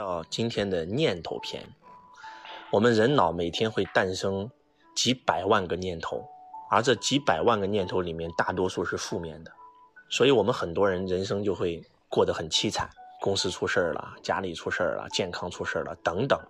到今天的念头篇，我们人脑每天会诞生几百万个念头，而这几百万个念头里面，大多数是负面的，所以我们很多人人生就会过得很凄惨，公司出事儿了，家里出事儿了，健康出事儿了等等。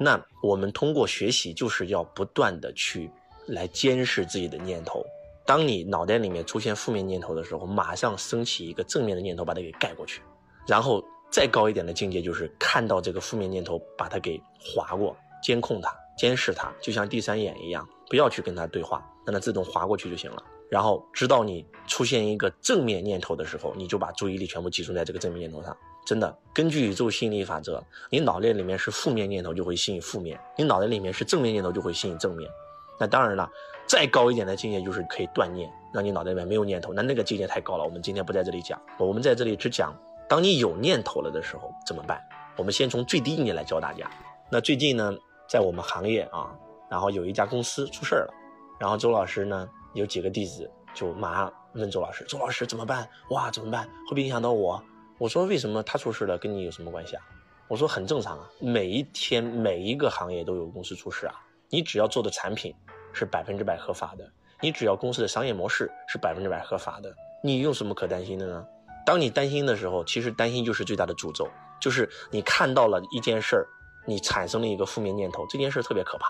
那我们通过学习，就是要不断的去来监视自己的念头。当你脑袋里面出现负面念头的时候，马上升起一个正面的念头，把它给盖过去，然后。再高一点的境界就是看到这个负面念头，把它给划过，监控它，监视它，就像第三眼一样，不要去跟它对话，让它自动划过去就行了。然后直到你出现一个正面念头的时候，你就把注意力全部集中在这个正面念头上。真的，根据宇宙吸引力法则，你脑袋里面是负面念头就会吸引负面，你脑袋里面是正面念头就会吸引正面。那当然了，再高一点的境界就是可以断念，让你脑袋里面没有念头。那那个境界太高了，我们今天不在这里讲，我们在这里只讲。当你有念头了的时候怎么办？我们先从最低境界来教大家。那最近呢，在我们行业啊，然后有一家公司出事儿了，然后周老师呢有几个弟子就马上问周老师：“周老师怎么办？哇，怎么办？会不会影响到我？”我说：“为什么他出事了，跟你有什么关系啊？”我说：“很正常啊，每一天每一个行业都有公司出事啊。你只要做的产品是百分之百合法的，你只要公司的商业模式是百分之百合法的，你有什么可担心的呢？”当你担心的时候，其实担心就是最大的诅咒，就是你看到了一件事儿，你产生了一个负面念头，这件事特别可怕，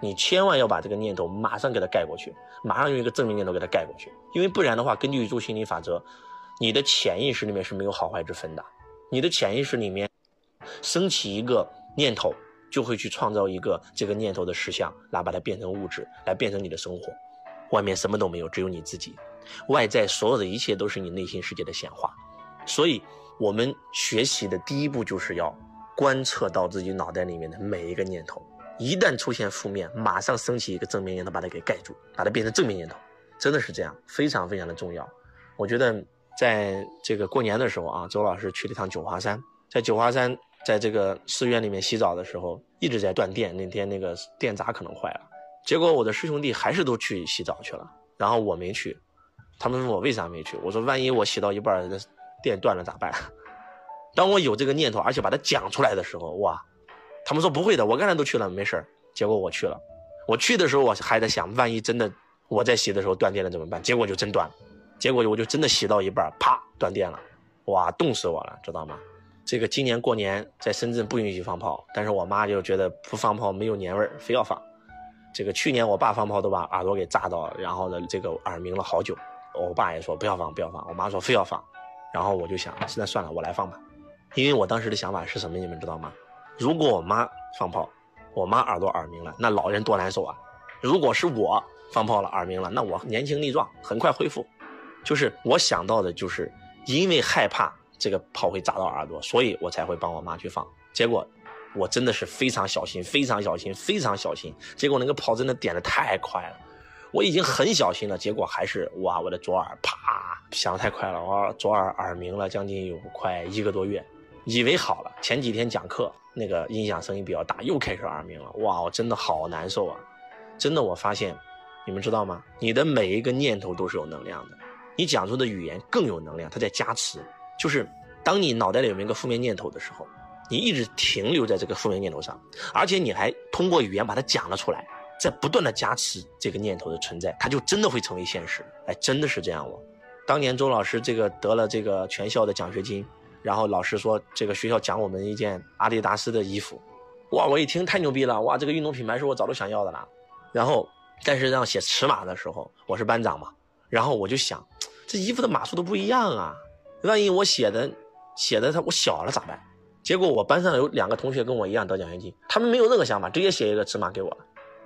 你千万要把这个念头马上给它盖过去，马上用一个正面念头给它盖过去，因为不然的话，根据宇宙心理法则，你的潜意识里面是没有好坏之分的，你的潜意识里面升起一个念头，就会去创造一个这个念头的实相，来把它变成物质，来变成你的生活，外面什么都没有，只有你自己。外在所有的一切都是你内心世界的显化，所以，我们学习的第一步就是要观测到自己脑袋里面的每一个念头，一旦出现负面，马上升起一个正面念头，把它给盖住，把它变成正面念头，真的是这样，非常非常的重要。我觉得在这个过年的时候啊，周老师去了一趟九华山，在九华山，在这个寺院里面洗澡的时候，一直在断电，那天那个电闸可能坏了，结果我的师兄弟还是都去洗澡去了，然后我没去。他们问我为啥没去，我说万一我洗到一半，电断了咋办？当我有这个念头，而且把它讲出来的时候，哇！他们说不会的，我刚才都去了，没事结果我去了，我去的时候我还在想，万一真的我在洗的时候断电了怎么办？结果就真断了，结果我就真的洗到一半，啪断电了，哇，冻死我了，知道吗？这个今年过年在深圳不允许放炮，但是我妈就觉得不放炮没有年味儿，非要放。这个去年我爸放炮都把耳朵给炸到，然后呢，这个耳鸣了好久。我爸也说不要放，不要放。我妈说非要放，然后我就想，现在算了，我来放吧。因为我当时的想法是什么，你们知道吗？如果我妈放炮，我妈耳朵耳鸣了，那老人多难受啊。如果是我放炮了，耳鸣了，那我年轻力壮，很快恢复。就是我想到的，就是因为害怕这个炮会炸到耳朵，所以我才会帮我妈去放。结果我真的是非常小心，非常小心，非常小心。结果那个炮真的点的太快了。我已经很小心了，结果还是哇，我的左耳啪响的太快了，我左耳耳鸣了将近有快一个多月，以为好了。前几天讲课那个音响声音比较大，又开始耳鸣了，哇，我真的好难受啊！真的，我发现，你们知道吗？你的每一个念头都是有能量的，你讲出的语言更有能量，它在加持。就是当你脑袋里有一个负面念头的时候，你一直停留在这个负面念头上，而且你还通过语言把它讲了出来。在不断的加持这个念头的存在，它就真的会成为现实。哎，真的是这样哦。当年周老师这个得了这个全校的奖学金，然后老师说这个学校奖我们一件阿迪达斯的衣服，哇，我一听太牛逼了，哇，这个运动品牌是我早都想要的了。然后，但是让写尺码的时候，我是班长嘛，然后我就想，这衣服的码数都不一样啊，万一我写的写的它我小了咋办？结果我班上有两个同学跟我一样得奖学金，他们没有任何想法，直接写一个尺码给我了。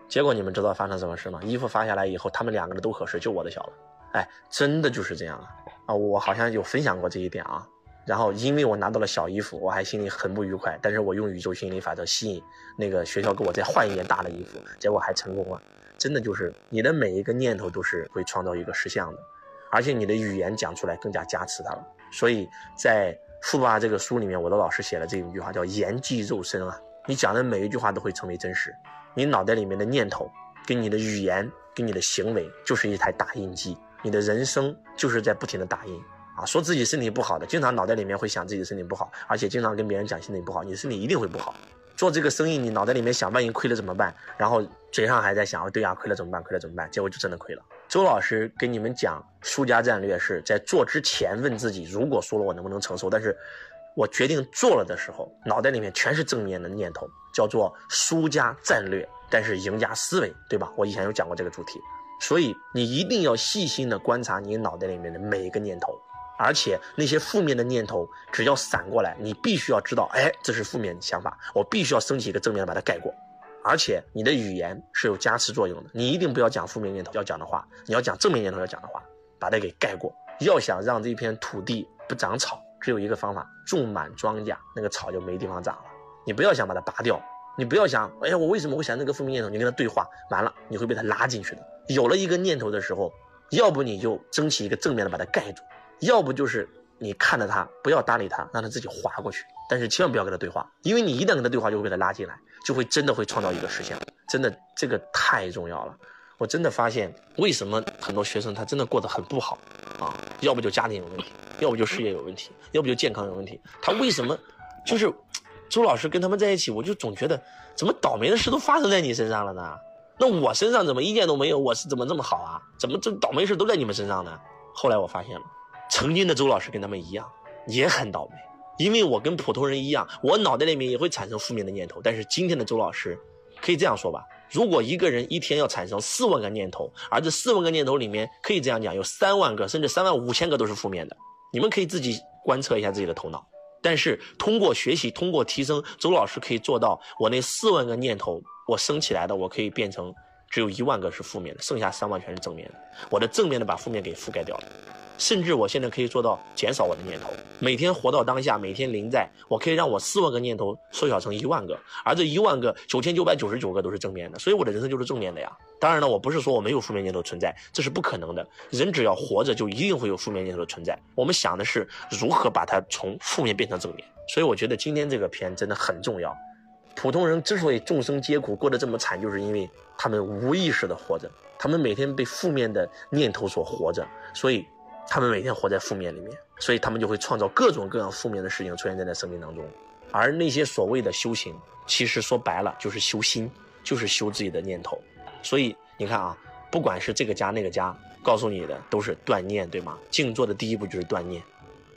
结果你们知道发生什么事吗？衣服发下来以后，他们两个人都合适，就我的小了。哎，真的就是这样啊！啊，我好像有分享过这一点啊。然后因为我拿到了小衣服，我还心里很不愉快。但是我用宇宙心理法则吸引那个学校给我再换一件大的衣服，结果还成功了。真的就是你的每一个念头都是会创造一个实相的，而且你的语言讲出来更加加持它了。所以在富爸爸这个书里面，我的老师写了这一句话，叫言即肉身啊。你讲的每一句话都会成为真实。你脑袋里面的念头，跟你的语言，跟你的行为，就是一台打印机。你的人生就是在不停的打印啊，说自己身体不好的，经常脑袋里面会想自己身体不好，而且经常跟别人讲身体不好，你的身体一定会不好。做这个生意，你脑袋里面想，万一亏了怎么办？然后嘴上还在想，对呀，亏了怎么办？亏了怎么办？结果就真的亏了。周老师给你们讲输家战略，是在做之前问自己，如果输了我能不能承受？但是，我决定做了的时候，脑袋里面全是正面的念头，叫做输家战略，但是赢家思维，对吧？我以前有讲过这个主题，所以你一定要细心的观察你脑袋里面的每一个念头。而且那些负面的念头，只要闪过来，你必须要知道，哎，这是负面想法，我必须要升起一个正面把它盖过。而且你的语言是有加持作用的，你一定不要讲负面念头要讲的话，你要讲正面念头要讲的话，把它给盖过。要想让这片土地不长草，只有一个方法，种满庄稼，那个草就没地方长了。你不要想把它拔掉，你不要想，哎呀，我为什么会想那个负面念头？你跟他对话，完了你会被他拉进去的。有了一个念头的时候，要不你就争取一个正面的把它盖住。要不就是你看着他，不要搭理他，让他自己滑过去。但是千万不要跟他对话，因为你一旦跟他对话，就会被他拉进来，就会真的会创造一个实现。真的，这个太重要了。我真的发现，为什么很多学生他真的过得很不好啊？要不就家庭有问题，要不就事业有问题，要不就健康有问题。他为什么就是周老师跟他们在一起，我就总觉得怎么倒霉的事都发生在你身上了呢？那我身上怎么一件都没有？我是怎么这么好啊？怎么这倒霉事都在你们身上呢？后来我发现了。曾经的周老师跟他们一样，也很倒霉，因为我跟普通人一样，我脑袋里面也会产生负面的念头。但是今天的周老师，可以这样说吧：如果一个人一天要产生四万个念头，而这四万个念头里面，可以这样讲，有三万个甚至三万五千个都是负面的。你们可以自己观测一下自己的头脑。但是通过学习，通过提升，周老师可以做到，我那四万个念头，我升起来的，我可以变成只有一万个是负面的，剩下三万全是正面的。我的正面的把负面给覆盖掉了。甚至我现在可以做到减少我的念头，每天活到当下，每天临在，我可以让我四万个念头缩小成一万个，而这一万个九千九百九十九个都是正面的，所以我的人生就是正面的呀。当然了，我不是说我没有负面念头存在，这是不可能的。人只要活着，就一定会有负面念头的存在。我们想的是如何把它从负面变成正面。所以我觉得今天这个片真的很重要。普通人之所以众生皆苦，过得这么惨，就是因为他们无意识的活着，他们每天被负面的念头所活着，所以。他们每天活在负面里面，所以他们就会创造各种各样负面的事情出现在他生命当中。而那些所谓的修行，其实说白了就是修心，就是修自己的念头。所以你看啊，不管是这个家那个家，告诉你的都是断念，对吗？静坐的第一步就是断念，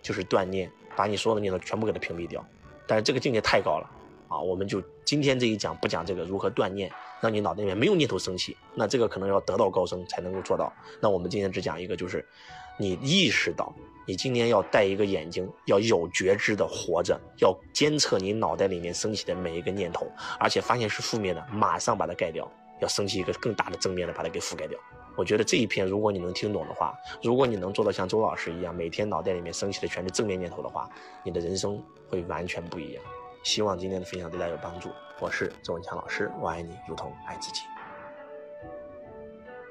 就是断念，把你所有的念头全部给它屏蔽掉。但是这个境界太高了啊！我们就今天这一讲不讲这个如何断念，让你脑袋里面没有念头升起。那这个可能要得道高僧才能够做到。那我们今天只讲一个，就是。你意识到，你今天要戴一个眼睛，要有觉知的活着，要监测你脑袋里面升起的每一个念头，而且发现是负面的，马上把它盖掉，要升起一个更大的正面的，把它给覆盖掉。我觉得这一篇，如果你能听懂的话，如果你能做到像周老师一样，每天脑袋里面升起的全是正面念头的话，你的人生会完全不一样。希望今天的分享对大家有帮助。我是周文强老师，我爱你如同爱自己。